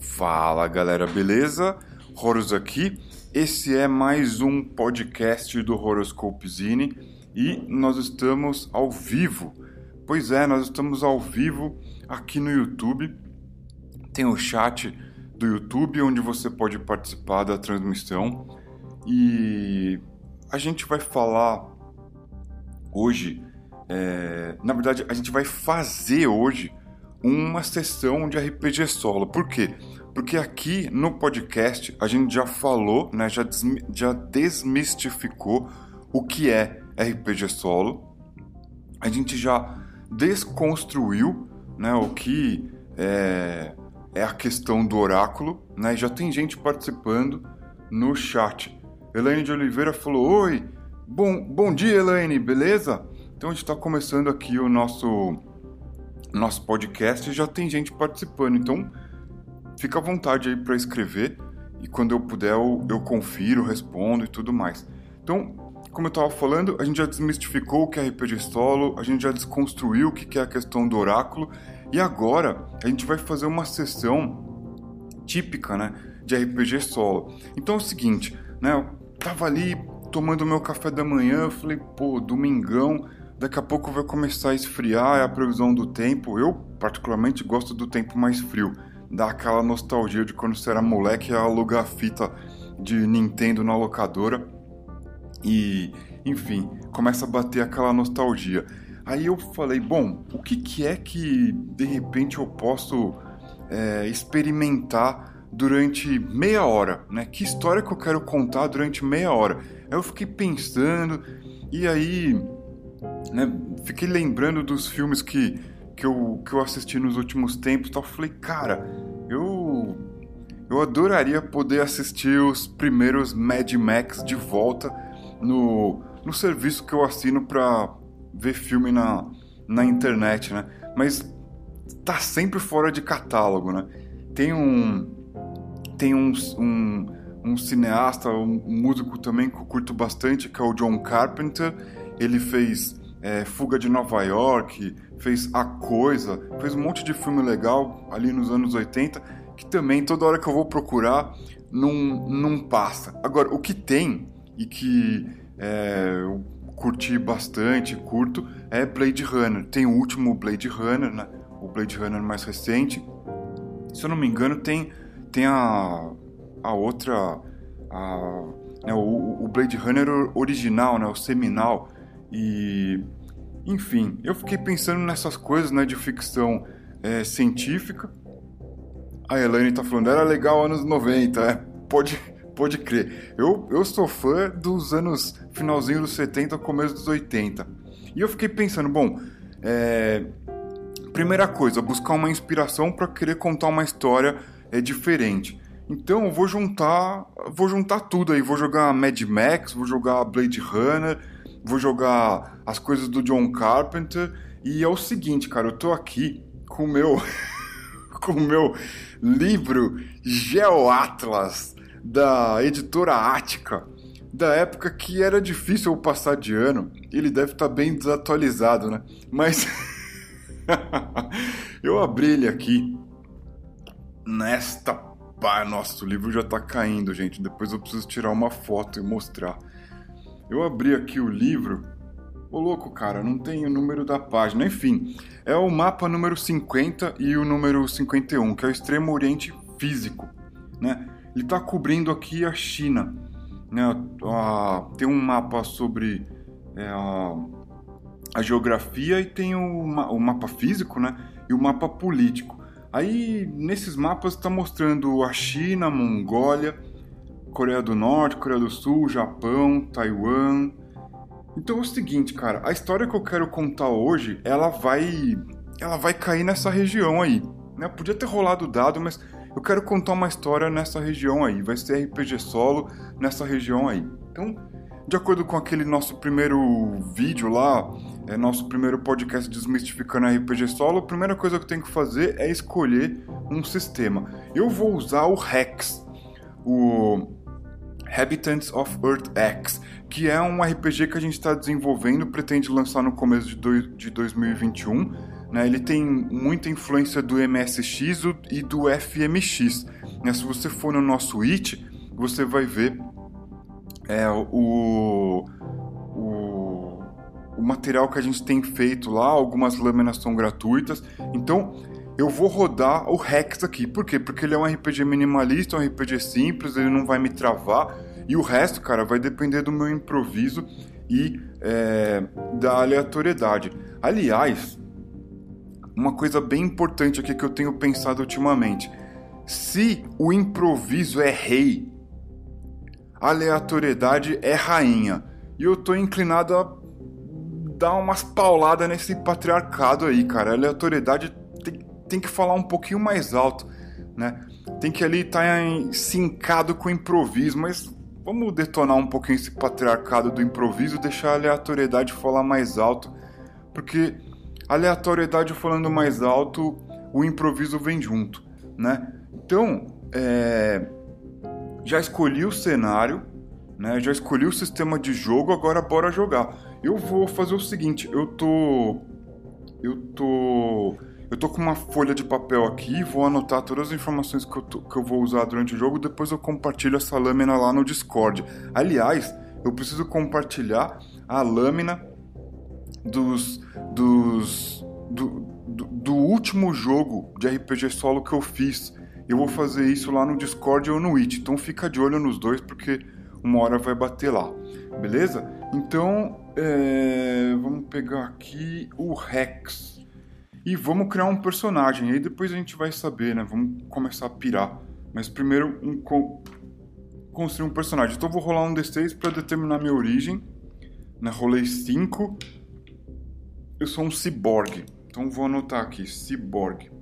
Fala galera, beleza? Horus aqui. Esse é mais um podcast do Horoscope Zine e nós estamos ao vivo. Pois é, nós estamos ao vivo aqui no YouTube. Tem o chat do YouTube onde você pode participar da transmissão e a gente vai falar hoje. É... na verdade, a gente vai fazer hoje uma sessão de RPG solo. Por quê? Porque aqui no podcast a gente já falou, né, já, já desmistificou o que é RPG solo. A gente já desconstruiu né, o que é, é a questão do oráculo. Né? Já tem gente participando no chat. Elaine de Oliveira falou: Oi, bom, bom dia, Elaine, beleza? Então a gente está começando aqui o nosso nosso podcast já tem gente participando. Então, fica à vontade aí para escrever e quando eu puder eu, eu confiro, respondo e tudo mais. Então, como eu estava falando, a gente já desmistificou o que é RPG solo, a gente já desconstruiu o que é a questão do oráculo e agora a gente vai fazer uma sessão típica, né, de RPG solo. Então é o seguinte, né, eu tava ali tomando meu café da manhã, falei, pô, domingão, Daqui a pouco vai começar a esfriar, é a previsão do tempo. Eu, particularmente, gosto do tempo mais frio. Dá aquela nostalgia de quando você era moleque e alugar fita de Nintendo na locadora. E, enfim, começa a bater aquela nostalgia. Aí eu falei, bom, o que, que é que de repente eu posso é, experimentar durante meia hora, né? Que história que eu quero contar durante meia hora? Aí eu fiquei pensando, e aí né, fiquei lembrando dos filmes que, que, eu, que eu assisti nos últimos tempos tal. Falei, cara, eu, eu adoraria poder assistir os primeiros Mad Max de volta no, no serviço que eu assino pra ver filme na, na internet, né? Mas tá sempre fora de catálogo, né? Tem um. Tem um, um, um cineasta, um músico também que eu curto bastante, que é o John Carpenter. Ele fez é, Fuga de Nova York, fez A Coisa, fez um monte de filme legal ali nos anos 80, que também toda hora que eu vou procurar não, não passa. Agora, o que tem e que é, eu curti bastante, curto, é Blade Runner. Tem o último Blade Runner, né? o Blade Runner mais recente. Se eu não me engano, tem, tem a, a outra. A, né, o, o Blade Runner original, né, o seminal, e, enfim, eu fiquei pensando nessas coisas, né, de ficção é, científica. A Elaine tá falando, era legal anos 90, é, pode, pode crer. Eu, eu sou fã dos anos finalzinho dos 70, começo dos 80. E eu fiquei pensando, bom, é, primeira coisa, buscar uma inspiração para querer contar uma história é diferente. Então eu vou juntar, vou juntar tudo aí, vou jogar Mad Max, vou jogar Blade Runner, vou jogar as coisas do John Carpenter. E é o seguinte, cara, eu tô aqui com o meu, com o meu livro GeoAtlas da editora Ática, da época que era difícil eu passar de ano. Ele deve estar tá bem desatualizado, né? Mas eu abri ele aqui nesta pá, nossa, o livro já tá caindo, gente. Depois eu preciso tirar uma foto e mostrar. Eu abri aqui o livro. Ô louco, cara, não tem o número da página. Enfim, é o mapa número 50 e o número 51, que é o extremo oriente físico, né? Ele está cobrindo aqui a China, né? tem um mapa sobre é, a, a, geografia e tem o, o mapa físico, né? E o mapa político. Aí nesses mapas está mostrando a China, a Mongólia, Coreia do Norte, Coreia do Sul, Japão, Taiwan. Então é o seguinte, cara, a história que eu quero contar hoje, ela vai ela vai cair nessa região aí. Né? Podia ter rolado o dado, mas eu quero contar uma história nessa região aí. Vai ser RPG solo nessa região aí. Então, de acordo com aquele nosso primeiro vídeo lá, é nosso primeiro podcast desmistificando RPG solo, a primeira coisa que eu tenho que fazer é escolher um sistema. Eu vou usar o Hex, o Habitants of Earth X, que é um RPG que a gente está desenvolvendo, pretende lançar no começo de, de 2021. né, ele tem muita influência do MSX e do FMX. Né? Se você for no nosso IT, você vai ver é, o, o, o material que a gente tem feito lá, algumas lâminas são gratuitas. Então, eu vou rodar o Rex aqui. Por quê? Porque ele é um RPG minimalista, um RPG simples, ele não vai me travar. E o resto, cara, vai depender do meu improviso e é, da aleatoriedade. Aliás, uma coisa bem importante aqui que eu tenho pensado ultimamente. Se o improviso é rei, a aleatoriedade é rainha. E eu tô inclinado a dar umas pauladas nesse patriarcado aí, cara. A aleatoriedade tem, que falar um pouquinho mais alto, né? Tem que ali estar tá sincado com o improviso, mas vamos detonar um pouquinho esse patriarcado do improviso, deixar a aleatoriedade falar mais alto, porque aleatoriedade falando mais alto, o improviso vem junto, né? Então, é... já escolhi o cenário, né? Já escolhi o sistema de jogo, agora bora jogar. Eu vou fazer o seguinte, eu tô eu tô eu tô com uma folha de papel aqui, vou anotar todas as informações que eu, tô, que eu vou usar durante o jogo, depois eu compartilho essa lâmina lá no Discord. Aliás, eu preciso compartilhar a lâmina dos. dos. do, do, do último jogo de RPG solo que eu fiz. Eu vou fazer isso lá no Discord ou no It. Então fica de olho nos dois, porque uma hora vai bater lá. Beleza? Então, é... vamos pegar aqui o Rex. E vamos criar um personagem. Aí depois a gente vai saber, né? Vamos começar a pirar. Mas primeiro, um, construir um personagem. Então vou rolar um D6 para determinar minha origem. Né? Rolei 5 eu sou um ciborgue. Então vou anotar aqui, ciborgue.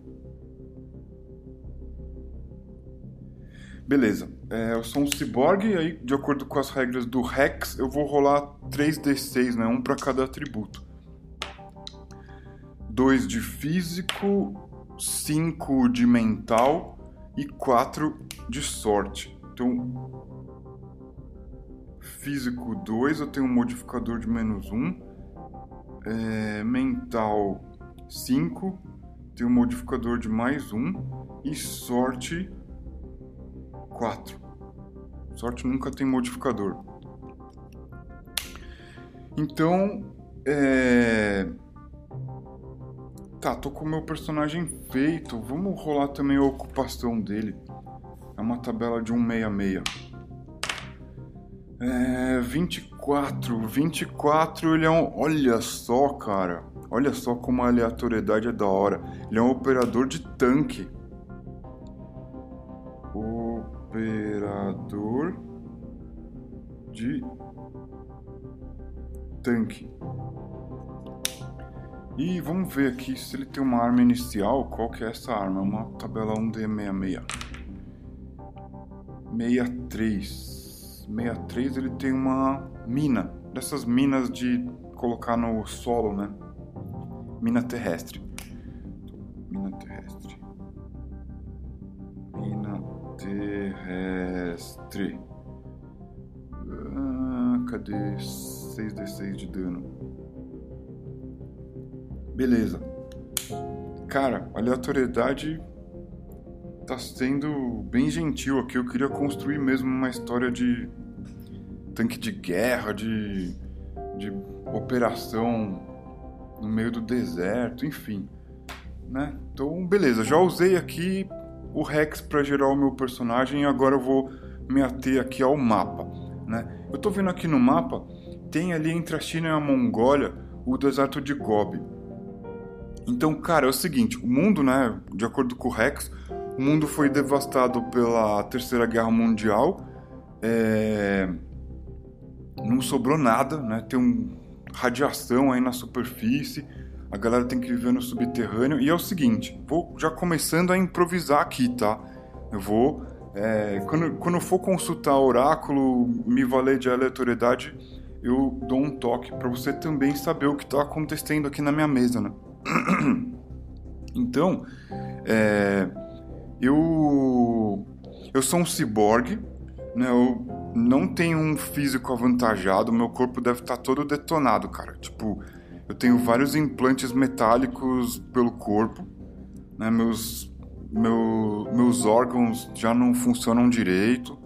Beleza, é, eu sou um ciborgue e aí, de acordo com as regras do Rex, eu vou rolar 3d6, né? Um para cada atributo. 2 de físico, 5 de mental e 4 de sorte. Então, físico 2, eu tenho um modificador de menos 1 é, mental 5, tem um modificador de mais 1 e sorte 4. Sorte nunca tem modificador. Então, é... Tá, tô com o meu personagem feito. Vamos rolar também a ocupação dele. É uma tabela de 166. É, 24. 24 ele é um. Olha só, cara. Olha só como a aleatoriedade é da hora. Ele é um operador de tanque. Operador de tanque. E vamos ver aqui se ele tem uma arma inicial. Qual que é essa arma? É uma tabela 1D66. 63. 63 ele tem uma mina, dessas minas de colocar no solo, né? Mina terrestre. Mina terrestre. Mina terrestre. Ah, cadê 6d6 de dano? Beleza. Cara, aleatoriedade tá sendo bem gentil aqui. Eu queria construir mesmo uma história de tanque de guerra, de, de operação no meio do deserto, enfim. Né? Então, beleza, já usei aqui o Rex para gerar o meu personagem e agora eu vou me ater aqui ao mapa. Né? Eu tô vendo aqui no mapa, tem ali entre a China e a Mongólia o deserto de Gobi. Então, cara, é o seguinte, o mundo, né, de acordo com o Rex, o mundo foi devastado pela Terceira Guerra Mundial. É... Não sobrou nada, né? Tem um radiação aí na superfície. A galera tem que viver no subterrâneo. E é o seguinte, vou já começando a improvisar aqui, tá? Eu vou. É... quando, quando eu for consultar oráculo, me valer de aleatoriedade, eu dou um toque para você também saber o que está acontecendo aqui na minha mesa, né? Então, é, eu eu sou um ciborgue, né? Eu não tenho um físico avantajado, meu corpo deve estar todo detonado, cara. Tipo, Eu tenho vários implantes metálicos pelo corpo, né? Meus, meu, meus órgãos já não funcionam direito,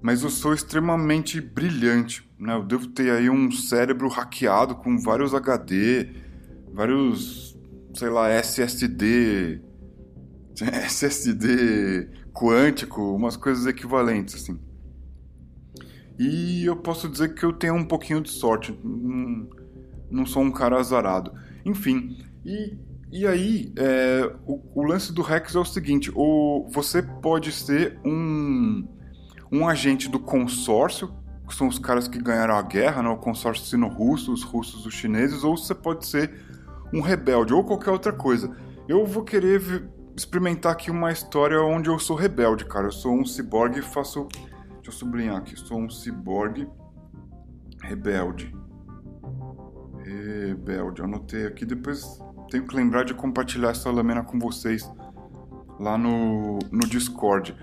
mas eu sou extremamente brilhante, né? Eu devo ter aí um cérebro hackeado com vários HD, vários, sei lá, SSD, SSD quântico, umas coisas equivalentes assim. E eu posso dizer que eu tenho um pouquinho de sorte. Não, não sou um cara azarado. Enfim, e, e aí é, o, o, lance do Rex é o seguinte: o, você pode ser um, um agente do consórcio, que são os caras que ganharam a guerra, né, o consórcio sino-russo, os russos, os chineses, ou você pode ser um rebelde, ou qualquer outra coisa. Eu vou querer experimentar aqui uma história onde eu sou rebelde, cara. Eu sou um ciborgue e faço Deixa eu sublinhar aqui. Sou um ciborgue rebelde. Rebelde. Anotei aqui. Depois tenho que lembrar de compartilhar essa lâmina com vocês lá no, no Discord.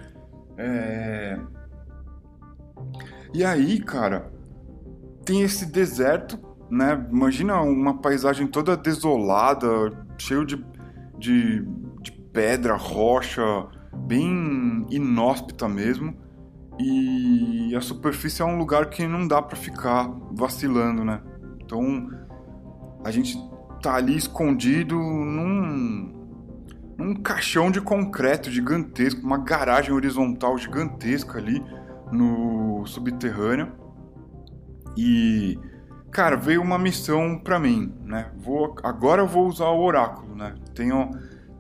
É... E aí, cara, tem esse deserto, né? Imagina uma paisagem toda desolada, cheio de, de, de pedra, rocha, bem inóspita mesmo. E a superfície é um lugar que não dá para ficar vacilando, né? Então a gente tá ali escondido num, num caixão de concreto gigantesco, uma garagem horizontal gigantesca ali no subterrâneo. E cara, veio uma missão para mim, né? Vou agora eu vou usar o oráculo, né? Tenho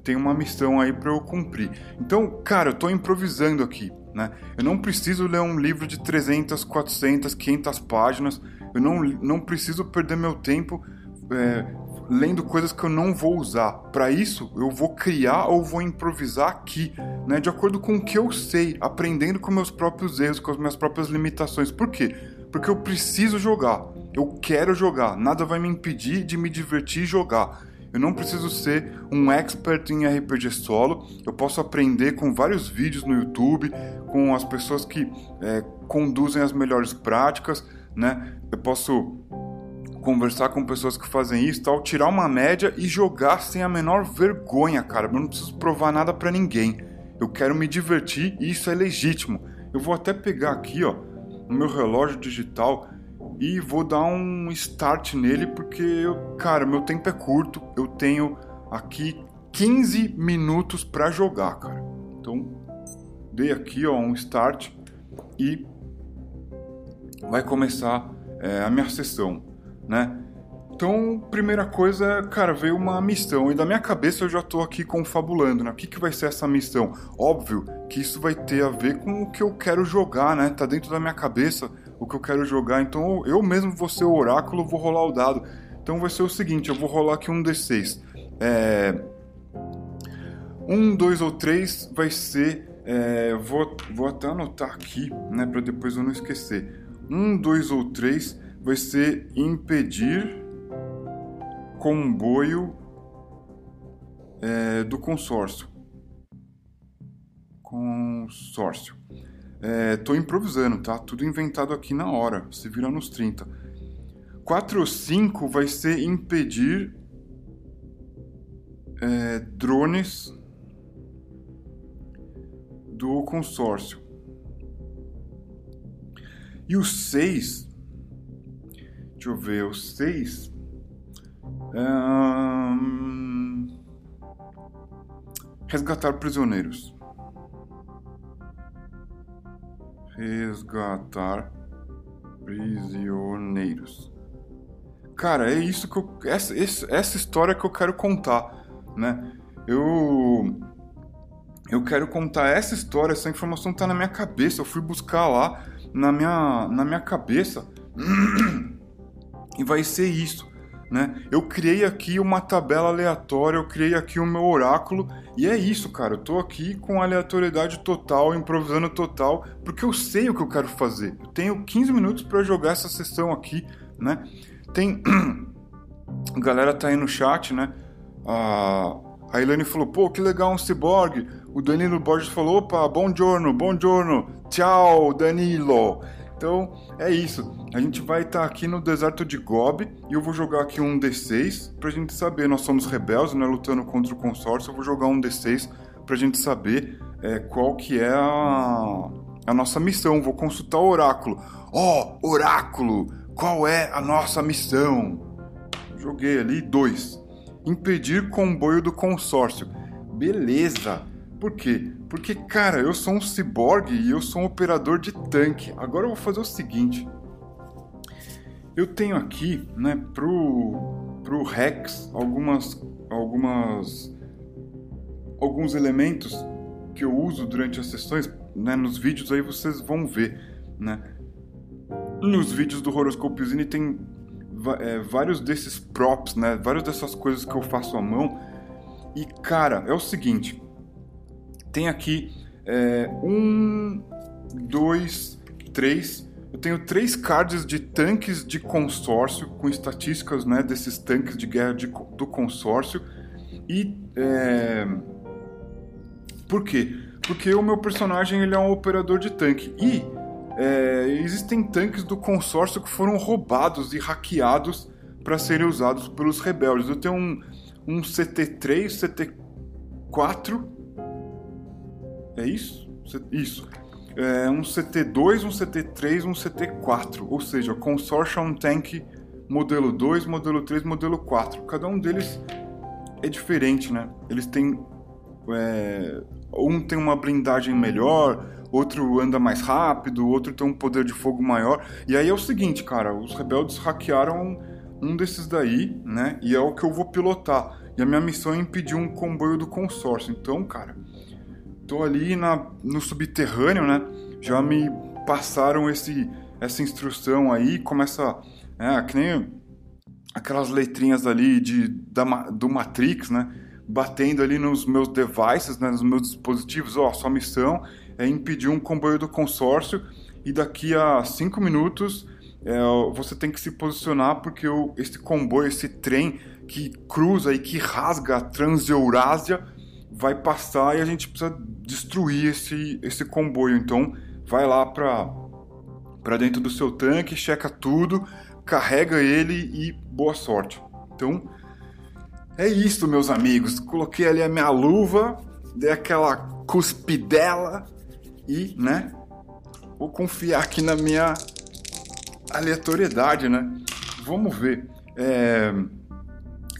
tem uma missão aí para eu cumprir. Então, cara, eu tô improvisando aqui. Né? Eu não preciso ler um livro de 300, 400, 500 páginas. Eu não, não preciso perder meu tempo é, lendo coisas que eu não vou usar. Para isso, eu vou criar ou vou improvisar aqui, né? de acordo com o que eu sei, aprendendo com meus próprios erros, com as minhas próprias limitações. Por quê? Porque eu preciso jogar. Eu quero jogar. Nada vai me impedir de me divertir e jogar. Eu não preciso ser um expert em RPG solo. Eu posso aprender com vários vídeos no YouTube, com as pessoas que é, conduzem as melhores práticas, né? Eu posso conversar com pessoas que fazem isso, tal, tirar uma média e jogar sem a menor vergonha, cara. Eu não preciso provar nada para ninguém. Eu quero me divertir e isso é legítimo. Eu vou até pegar aqui, ó, no meu relógio digital e vou dar um start nele porque, eu, cara, meu tempo é curto. Eu tenho aqui 15 minutos para jogar, cara. Então, dei aqui ó, um start e vai começar é, a minha sessão, né? Então, primeira coisa, cara, veio uma missão e da minha cabeça eu já tô aqui confabulando, né? O que, que vai ser essa missão? Óbvio que isso vai ter a ver com o que eu quero jogar, né? Tá dentro da minha cabeça o que eu quero jogar. Então eu mesmo vou ser o oráculo, vou rolar o dado. Então vai ser o seguinte, eu vou rolar aqui um D6. É... Um, dois ou três vai ser... É... Vou, vou até anotar aqui, né, para depois eu não esquecer. Um, dois ou três vai ser impedir comboio é, do consórcio. Consórcio. É, tô improvisando, tá? Tudo inventado aqui na hora. Se vira nos 30. 4 ou 5 vai ser impedir é, drones do consórcio. E o 6. Deixa eu ver, o 6. resgatar prisioneiros. Resgatar prisioneiros. Cara, é isso que eu. Essa, essa história que eu quero contar, né? Eu. Eu quero contar essa história, essa informação tá na minha cabeça. Eu fui buscar lá na minha, na minha cabeça. e vai ser isso né? Eu criei aqui uma tabela aleatória, eu criei aqui o meu oráculo e é isso, cara. Eu tô aqui com aleatoriedade total, improvisando total, porque eu sei o que eu quero fazer. Eu tenho 15 minutos para jogar essa sessão aqui, né? Tem a galera tá aí no chat, né? A Ilane falou: "Pô, que legal um ciborgue". O Danilo Borges falou: "Opa, bom giorno, bom giorno. Tchau, Danilo". Então é isso. A gente vai estar tá aqui no deserto de Gobi e eu vou jogar aqui um D6 pra gente saber. Nós somos rebeldes, né? Lutando contra o consórcio. Eu vou jogar um D6 pra gente saber é, qual que é a, a nossa missão. Vou consultar o oráculo. Ó, oh, oráculo, qual é a nossa missão? Joguei ali dois. Impedir comboio do consórcio. Beleza. Por quê? Porque, cara, eu sou um ciborgue e eu sou um operador de tanque. Agora eu vou fazer o seguinte. Eu tenho aqui, né, pro, pro Rex, algumas, algumas, alguns elementos que eu uso durante as sessões, né, nos vídeos aí vocês vão ver, né. Nos vídeos do Horoscopezinho tem é, vários desses props, né, várias dessas coisas que eu faço à mão. E, cara, é o seguinte tem aqui é, um, dois, três. Eu tenho três cards de tanques de consórcio, com estatísticas né, desses tanques de guerra de, do consórcio. E. É... Por quê? Porque o meu personagem ele é um operador de tanque. E é, existem tanques do consórcio que foram roubados e hackeados para serem usados pelos rebeldes. Eu tenho um, um CT3, CT4 é isso? Isso. É um CT2, um CT3, um CT4. Ou seja, Consortium Tank modelo 2, modelo 3, modelo 4. Cada um deles é diferente, né? Eles têm. É, um tem uma blindagem melhor, outro anda mais rápido, outro tem um poder de fogo maior. E aí é o seguinte, cara, os rebeldes hackearam um desses daí, né? E é o que eu vou pilotar. E a minha missão é impedir um comboio do consórcio. Então, cara, tô ali na, no subterrâneo, né? Já me passaram esse, essa instrução aí, começa. É, que nem aquelas letrinhas ali de, da, do Matrix, né? Batendo ali nos meus devices, né? nos meus dispositivos. Ó, sua missão é impedir um comboio do consórcio e daqui a cinco minutos é, você tem que se posicionar porque o, esse comboio, esse trem que cruza e que rasga a Transeurásia vai passar e a gente precisa destruir esse, esse comboio. Então, vai lá para para dentro do seu tanque, checa tudo, carrega ele e boa sorte. Então, é isso, meus amigos. Coloquei ali a minha luva, dei aquela cuspidela e, né, vou confiar aqui na minha aleatoriedade, né? Vamos ver. É,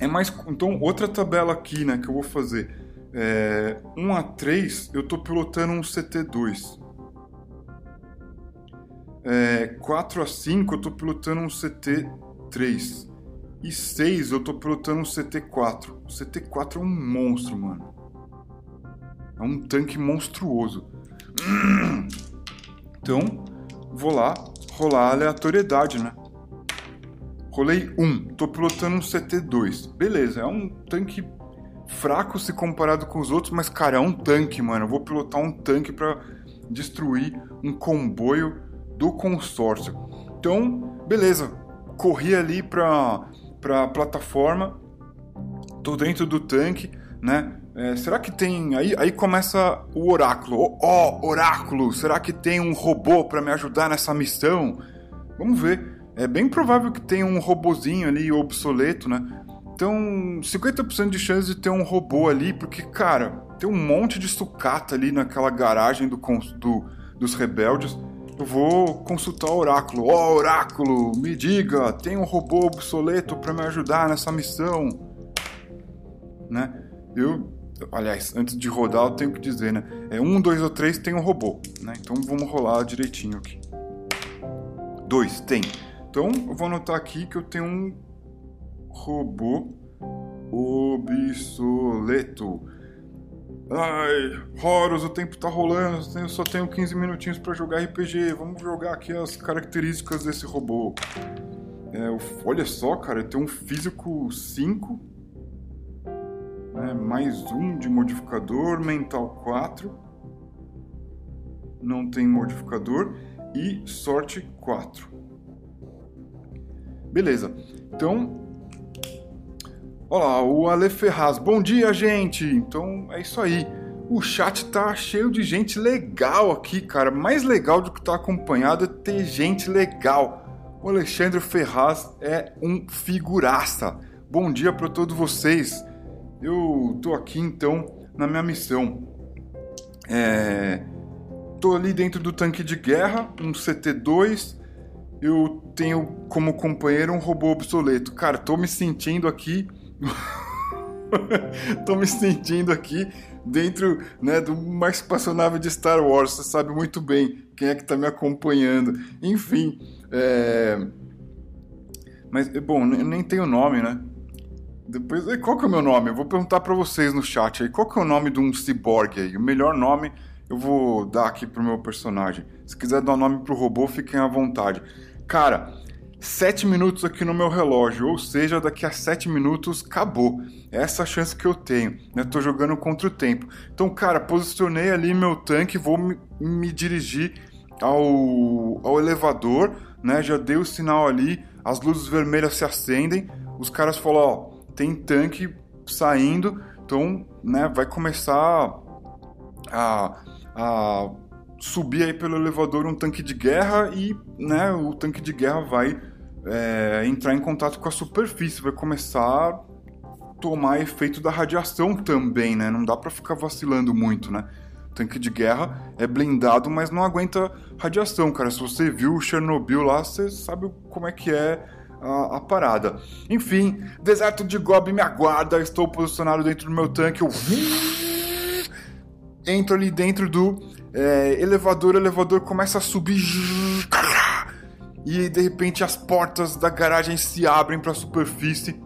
é mais. Então, outra tabela aqui, né, que eu vou fazer. É, 1 a 3 eu estou pilotando um CT2. É, 4 a 5 eu estou pilotando um CT3. E 6 eu estou pilotando um CT4. O CT4 é um monstro, mano. É um tanque monstruoso. Então, vou lá rolar a aleatoriedade, né? Rolei 1, tô pilotando um CT2. Beleza, é um tanque fraco se comparado com os outros, mas cara, é um tanque, mano. Eu vou pilotar um tanque para destruir um comboio do consórcio. Então, beleza. Corri ali pra, pra plataforma, tô dentro do tanque, né? É, será que tem. Aí, aí começa o oráculo. Ó, oh, oráculo! Será que tem um robô para me ajudar nessa missão? Vamos ver. É bem provável que tenha um robozinho ali obsoleto, né? Então, 50% de chance de ter um robô ali, porque, cara, tem um monte de sucata ali naquela garagem do, do dos rebeldes. Eu vou consultar o oráculo. Ó, oh, oráculo, me diga, tem um robô obsoleto para me ajudar nessa missão? Né? Eu, aliás, antes de rodar, eu tenho que dizer, né? É um, dois ou três tem um robô, né? Então vamos rolar direitinho aqui. Dois, tem. Então eu vou anotar aqui que eu tenho um robô obsoleto. Ai, Horus, o tempo tá rolando, eu só tenho 15 minutinhos para jogar RPG. Vamos jogar aqui as características desse robô. É, olha só, cara, tem um físico 5, né, mais um de modificador, mental 4, não tem modificador, e sorte 4. Beleza, então Olá, o Ale Ferraz. Bom dia, gente! Então é isso aí. o chat tá cheio de gente legal aqui, cara. Mais legal do que tá acompanhado é ter gente legal. O Alexandre Ferraz é um figuraça. Bom dia para todos vocês. Eu tô aqui então na minha missão. É... Tô ali dentro do tanque de guerra, um CT-2. Eu tenho como companheiro um robô obsoleto. Cara, tô me sentindo aqui. tô me sentindo aqui dentro né, do mais espaçonave de Star Wars. Você sabe muito bem quem é que está me acompanhando. Enfim, é... mas bom, nem tenho nome, né? Depois, qual que é o meu nome? Eu vou perguntar para vocês no chat aí. Qual que é o nome de um cyborg aí? O melhor nome eu vou dar aqui pro meu personagem. Se quiser dar o um nome pro robô, fiquem à vontade. Cara, 7 minutos aqui no meu relógio, ou seja, daqui a 7 minutos acabou. É essa a chance que eu tenho, né? Tô jogando contra o tempo. Então, cara, posicionei ali meu tanque, vou me, me dirigir ao, ao elevador, né? Já dei o sinal ali, as luzes vermelhas se acendem, os caras falam, ó, tem tanque saindo, então, né, vai começar a, a subir aí pelo elevador um tanque de guerra e né, o tanque de guerra vai é, entrar em contato com a superfície, vai começar a tomar efeito da radiação também, né? Não dá para ficar vacilando muito, né? Tanque de guerra é blindado, mas não aguenta radiação, cara. Se você viu Chernobyl lá, você sabe como é que é a, a, parada. Enfim, deserto de Gobi me aguarda. Estou posicionado dentro do meu tanque. Eu entro ali dentro do é, elevador, o elevador começa a subir. E de repente as portas da garagem se abrem para a superfície.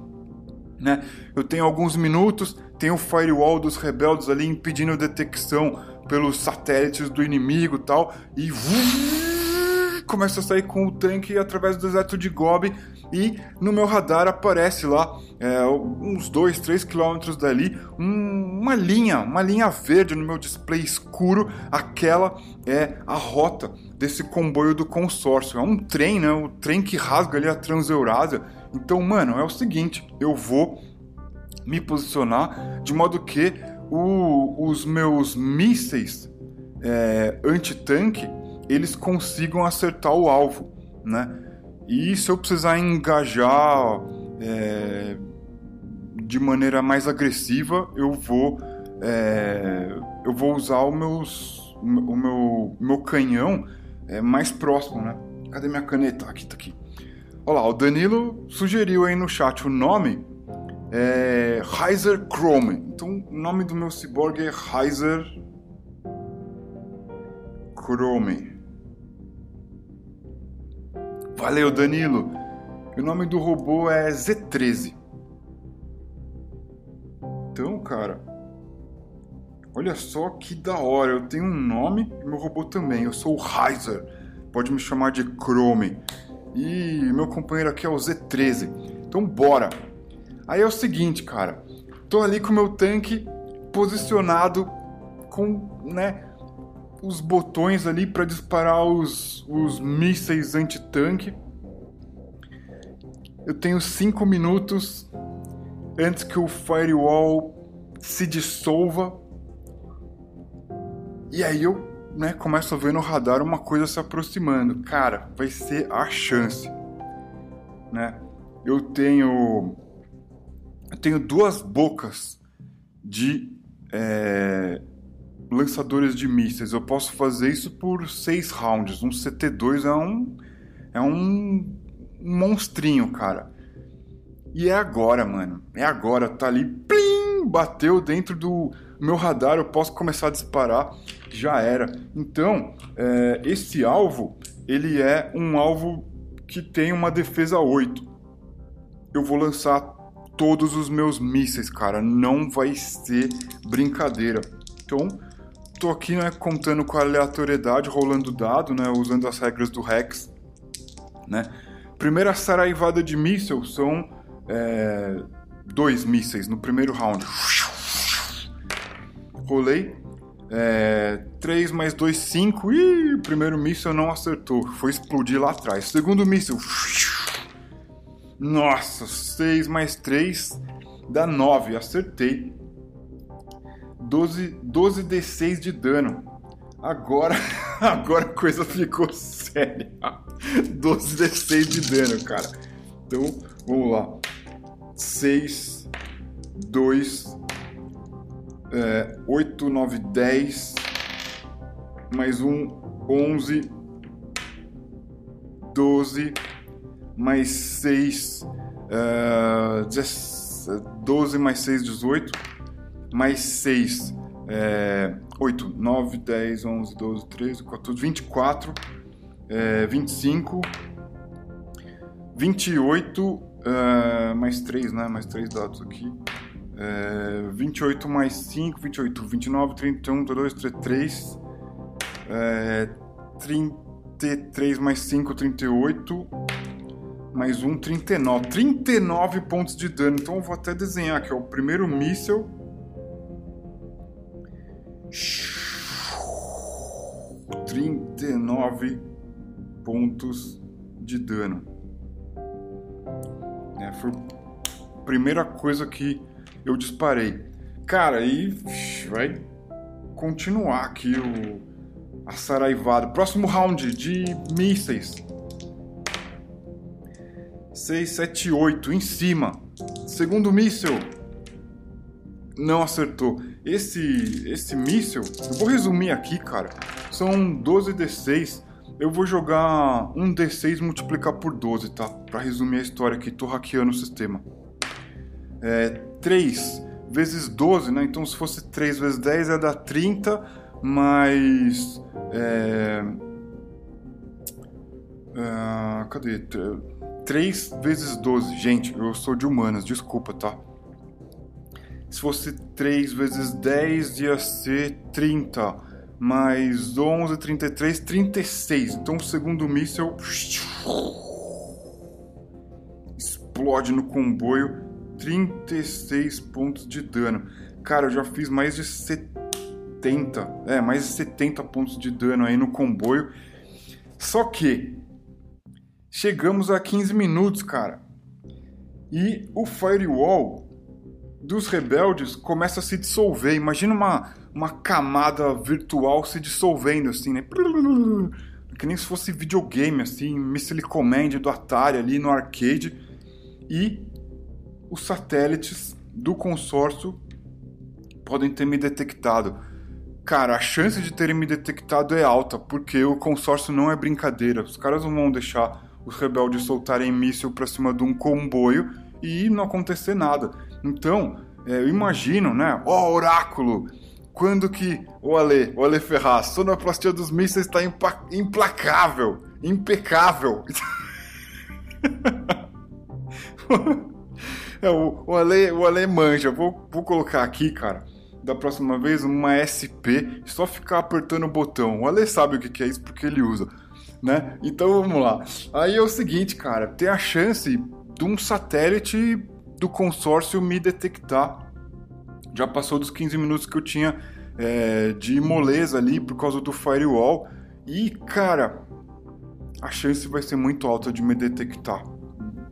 Né? Eu tenho alguns minutos, tem o firewall dos rebeldes ali impedindo detecção pelos satélites do inimigo tal, e começa a sair com o tanque através do deserto de Gobi e no meu radar aparece lá, é, uns 2, 3 quilômetros dali, um, uma linha, uma linha verde no meu display escuro. Aquela é a rota desse comboio do consórcio. É um trem, né? O trem que rasga ali a Transeurásia. Então, mano, é o seguinte: eu vou me posicionar de modo que o, os meus mísseis é, anti-tanque eles consigam acertar o alvo, né? E se eu precisar engajar é, de maneira mais agressiva, eu vou é, eu vou usar o, meus, o meu, meu canhão é, mais próximo, né? Cadê minha caneta? Aqui, tá aqui. Olha lá, o Danilo sugeriu aí no chat o nome é Heiser Chrome. Então, o nome do meu cyborg é Heiser Chrome. Valeu, Danilo. O nome do robô é Z13. Então, cara, olha só que da hora. Eu tenho um nome e meu robô também. Eu sou o Heiser. Pode me chamar de Chrome. E meu companheiro aqui é o Z13. Então, bora. Aí é o seguinte, cara. Tô ali com o meu tanque posicionado com, né, os botões ali para disparar os, os mísseis anti-tanque. Eu tenho 5 minutos antes que o firewall se dissolva. E aí eu né, começo a ver no radar uma coisa se aproximando. Cara, vai ser a chance. Né? Eu tenho. Eu tenho duas bocas de. É, lançadores de mísseis. Eu posso fazer isso por seis rounds. Um CT2 é um é um monstrinho, cara. E é agora, mano. É agora. Tá ali, plim, bateu dentro do meu radar. Eu posso começar a disparar. Já era. Então, é, esse alvo, ele é um alvo que tem uma defesa 8. Eu vou lançar todos os meus mísseis, cara. Não vai ser brincadeira. Então, tô aqui, né, contando com a aleatoriedade, rolando dado, né, usando as regras do Rex, né. Primeira saraivada de míssil são é, dois mísseis no primeiro round. Rolei. É, 3 mais 2, 5. Ih, primeiro míssil não acertou. Foi explodir lá atrás. Segundo míssil. Nossa, 6 mais 3 dá 9. Acertei. 12, 12 D6 de dano. Agora, agora a coisa ficou séria. 12 D6 de dano, cara. Então, vamos lá. 6, 2, é, 8, 9, 10, mais um, 11, 12, mais 6, é, 12 mais 6, 18, mais 6, é, 8, 9, 10, 11, 12, 13, 14, 24, é, 25, 28, é, mais 3, né? Mais 3 dados aqui. É, 28 mais 5, 28, 29, 31, 32, 33. É, 33 mais 5, 38. Mais 1, 39. 39 pontos de dano. Então eu vou até desenhar aqui, ó. O primeiro míssel. Trinta e nove pontos de dano. É, foi a primeira coisa que eu disparei. Cara, aí vai continuar aqui o a saraivada. Próximo round de mísseis. 6, 7, 8 em cima. Segundo míssil. Não acertou. Esse esse míssil, eu vou resumir aqui, cara. São 12 D6. Eu vou jogar um D6 multiplicar por 12, tá? Pra resumir a história aqui, tô hackeando o sistema. É, 3 vezes 12, né? Então se fosse 3 vezes 10 ia dar 30, mais. É, é, cadê? 3 vezes 12. Gente, eu sou de humanas, desculpa, tá? Se fosse 3 vezes 10 ia ser 30 mais 11, 33, 36. Então o segundo míssil explode no comboio, 36 pontos de dano. Cara, eu já fiz mais de 70, é, mais de 70 pontos de dano aí no comboio. Só que chegamos a 15 minutos, cara. E o firewall dos rebeldes começa a se dissolver. Imagina uma uma camada virtual se dissolvendo, assim, né? Que nem se fosse videogame, assim, Missile Command do Atari ali no arcade. E os satélites do consórcio podem ter me detectado. Cara, a chance de terem me detectado é alta, porque o consórcio não é brincadeira. Os caras não vão deixar os rebeldes soltarem míssil pra cima de um comboio e não acontecer nada. Então, é, eu imagino, né? Ó, oh, oráculo! Quando que o Ale, o Ale Ferraz, sonoplastia dos mísseis está implacável, impecável. é, o, o, Ale, o Ale manja. Vou, vou colocar aqui, cara, da próxima vez uma SP, só ficar apertando o botão. O Ale sabe o que, que é isso porque ele usa, né? Então vamos lá. Aí é o seguinte, cara, tem a chance de um satélite do consórcio me detectar já passou dos 15 minutos que eu tinha é, de moleza ali por causa do firewall. E, cara, a chance vai ser muito alta de me detectar.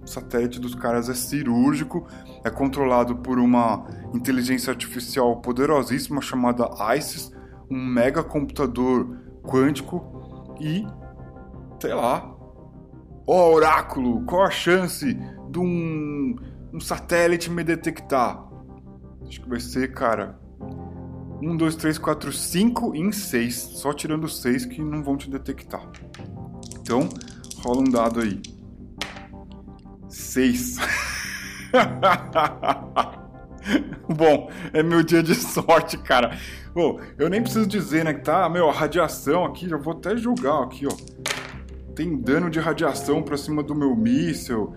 Satélite dos caras é cirúrgico, é controlado por uma inteligência artificial poderosíssima chamada ISIS, um mega computador quântico e, sei lá, ó oráculo, qual a chance de um, um satélite me detectar? Acho que vai ser, cara. 1, 2, 3, 4, 5 em 6. Só tirando 6 que não vão te detectar. Então, rola um dado aí. 6. Bom, é meu dia de sorte, cara. Bom, eu nem preciso dizer, né, que tá, meu, a radiação aqui, já vou até julgar aqui, ó. Tem dano de radiação pra cima do meu míssil.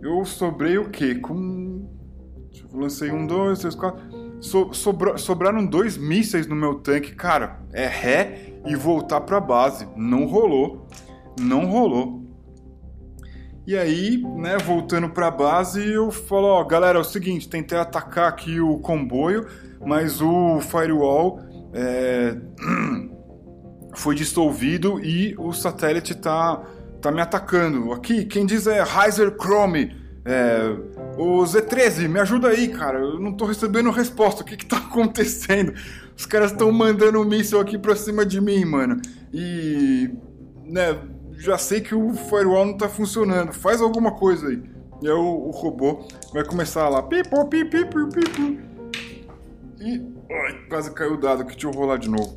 Eu sobrei o quê? Com eu lancei um, dois, três, quatro. So, sobra, sobraram dois mísseis no meu tanque. Cara, é ré e voltar pra base. Não rolou. Não rolou. E aí, né, voltando pra base, eu falo, ó, galera, é o seguinte, tentei atacar aqui o comboio, mas o firewall é, foi dissolvido e o satélite tá, tá me atacando. Aqui, quem diz é Heiser Chrome É, ô Z13, me ajuda aí, cara. Eu não tô recebendo resposta. O que que tá acontecendo? Os caras estão mandando um míssil aqui pra cima de mim, mano. E. né, já sei que o firewall não tá funcionando. Faz alguma coisa aí. E aí o, o robô vai começar lá. Pipo, pipo, pipo, pipo. E. Ai, quase caiu o dado que deixa eu rolar de novo.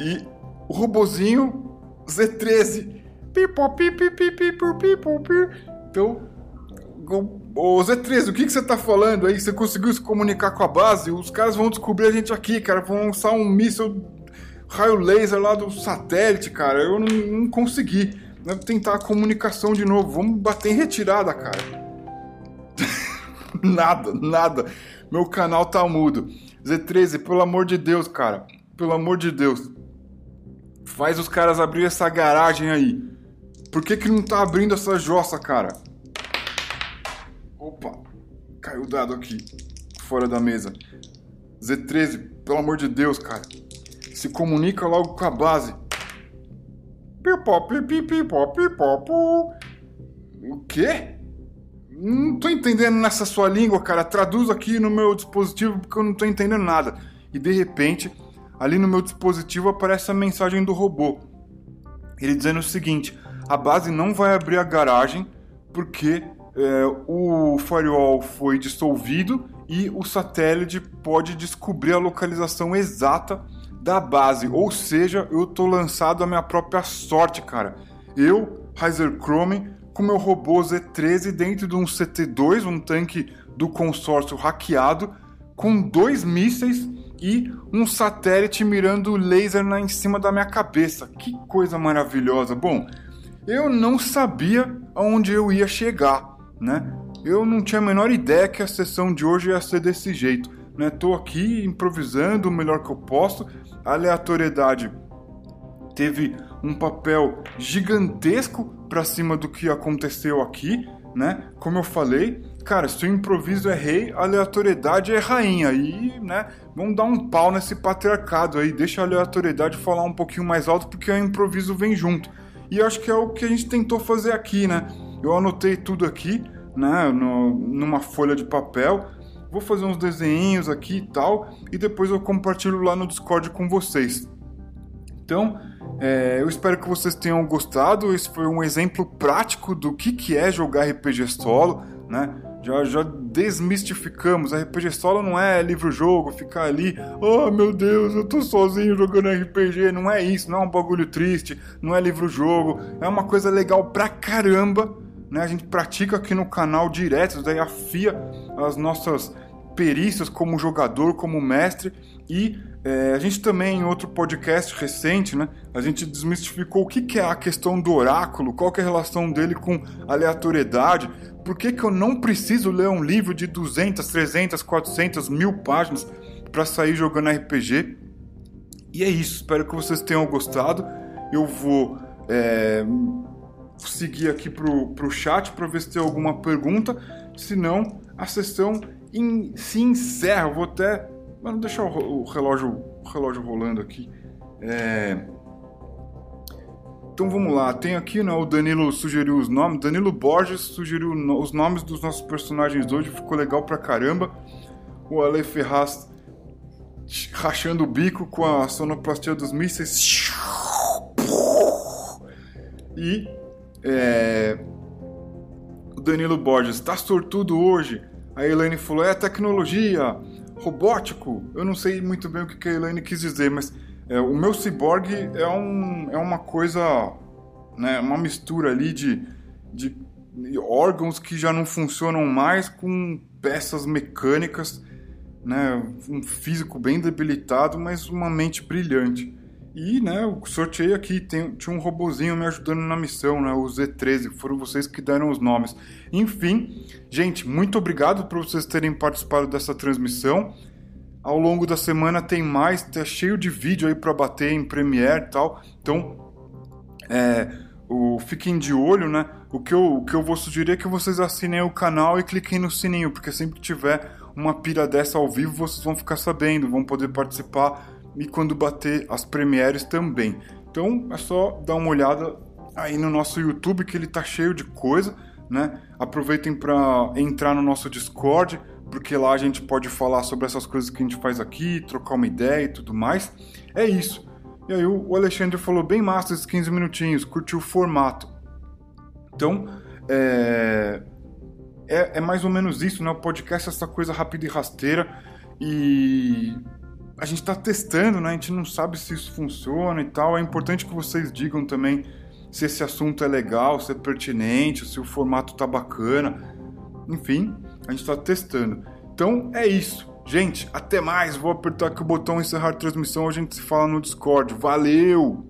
E o robozinho Z13. Pipo, pipo, pipo, pipo, pipo. Então, Ô Z13, o que, que você tá falando aí? Você conseguiu se comunicar com a base? Os caras vão descobrir a gente aqui, cara. Vão lançar um míssil raio laser lá do satélite, cara. Eu não, não consegui. Vou tentar a comunicação de novo. Vamos bater em retirada, cara. nada, nada. Meu canal tá mudo. Z13, pelo amor de Deus, cara. Pelo amor de Deus. Faz os caras abrir essa garagem aí. Por que, que não tá abrindo essa jossa, cara? Opa, caiu o dado aqui, fora da mesa. Z13, pelo amor de Deus, cara. Se comunica logo com a base. O quê? Não tô entendendo nessa sua língua, cara. Traduz aqui no meu dispositivo porque eu não tô entendendo nada. E de repente, ali no meu dispositivo aparece a mensagem do robô. Ele dizendo o seguinte: a base não vai abrir a garagem porque é, o firewall foi dissolvido e o satélite pode descobrir a localização exata da base. Ou seja, eu tô lançado à minha própria sorte, cara. Eu, Heiser Chrome, com meu robô Z13 dentro de um CT-2, um tanque do consórcio hackeado, com dois mísseis e um satélite mirando laser na, em cima da minha cabeça. Que coisa maravilhosa. Bom, eu não sabia aonde eu ia chegar, né? Eu não tinha a menor ideia que a sessão de hoje ia ser desse jeito, né? Aqui improvisando o melhor que eu posso. A aleatoriedade teve um papel gigantesco para cima do que aconteceu aqui, né? Como eu falei, cara, se o improviso é rei, a aleatoriedade é rainha. E, né, vamos dar um pau nesse patriarcado aí, deixa a aleatoriedade falar um pouquinho mais alto porque o improviso vem junto. E acho que é o que a gente tentou fazer aqui, né? Eu anotei tudo aqui, né, no, numa folha de papel. Vou fazer uns desenhos aqui e tal, e depois eu compartilho lá no Discord com vocês. Então, é, eu espero que vocês tenham gostado. Esse foi um exemplo prático do que, que é jogar RPG solo, né? Já, já desmistificamos. RPG solo não é livro-jogo, ficar ali, oh meu Deus, eu tô sozinho jogando RPG. Não é isso, não é um bagulho triste, não é livro-jogo. É uma coisa legal pra caramba. Né? A gente pratica aqui no canal direto, daí afia as nossas perícias como jogador, como mestre e é, a gente também, em outro podcast recente, né, a gente desmistificou o que, que é a questão do oráculo, qual que é a relação dele com aleatoriedade, por que, que eu não preciso ler um livro de 200, 300, 400, mil páginas para sair jogando RPG. E é isso, espero que vocês tenham gostado. Eu vou é, seguir aqui pro, pro chat para ver se tem alguma pergunta, senão a sessão in, se encerra. Eu vou até Vamos deixar o, relógio, o relógio rolando aqui. É... Então vamos lá, tem aqui, né, o Danilo sugeriu os nomes, Danilo Borges sugeriu os nomes dos nossos personagens hoje, ficou legal pra caramba. O Ale Ferraz rachando o bico com a sonoplastia dos mísseis. E é... o Danilo Borges, tá sortudo hoje. A Elaine falou, é tecnologia robótico. Eu não sei muito bem o que a Elaine quis dizer, mas é, o meu cyborg é, um, é uma coisa, né, uma mistura ali de, de órgãos que já não funcionam mais com peças mecânicas, né, um físico bem debilitado, mas uma mente brilhante. E, né, eu sorteei aqui, tem, tinha um robozinho me ajudando na missão, né, o Z13, foram vocês que deram os nomes. Enfim, gente, muito obrigado por vocês terem participado dessa transmissão. Ao longo da semana tem mais, tá cheio de vídeo aí para bater em Premiere e tal. Então, é, o, fiquem de olho, né? O que, eu, o que eu vou sugerir é que vocês assinem o canal e cliquem no sininho, porque sempre que tiver uma pira dessa ao vivo, vocês vão ficar sabendo, vão poder participar e quando bater as premieres também. Então é só dar uma olhada aí no nosso YouTube que ele tá cheio de coisa. né? Aproveitem para entrar no nosso Discord, porque lá a gente pode falar sobre essas coisas que a gente faz aqui, trocar uma ideia e tudo mais. É isso. E aí o Alexandre falou bem massa esses 15 minutinhos, curtiu o formato. Então, é, é, é, mais ou menos isso, né? O podcast é essa coisa rápida e rasteira e a gente está testando, né? A gente não sabe se isso funciona e tal. É importante que vocês digam também se esse assunto é legal, se é pertinente, se o formato tá bacana. Enfim, a gente está testando. Então é isso. Gente, até mais. Vou apertar aqui o botão encerrar transmissão. A gente se fala no Discord. Valeu!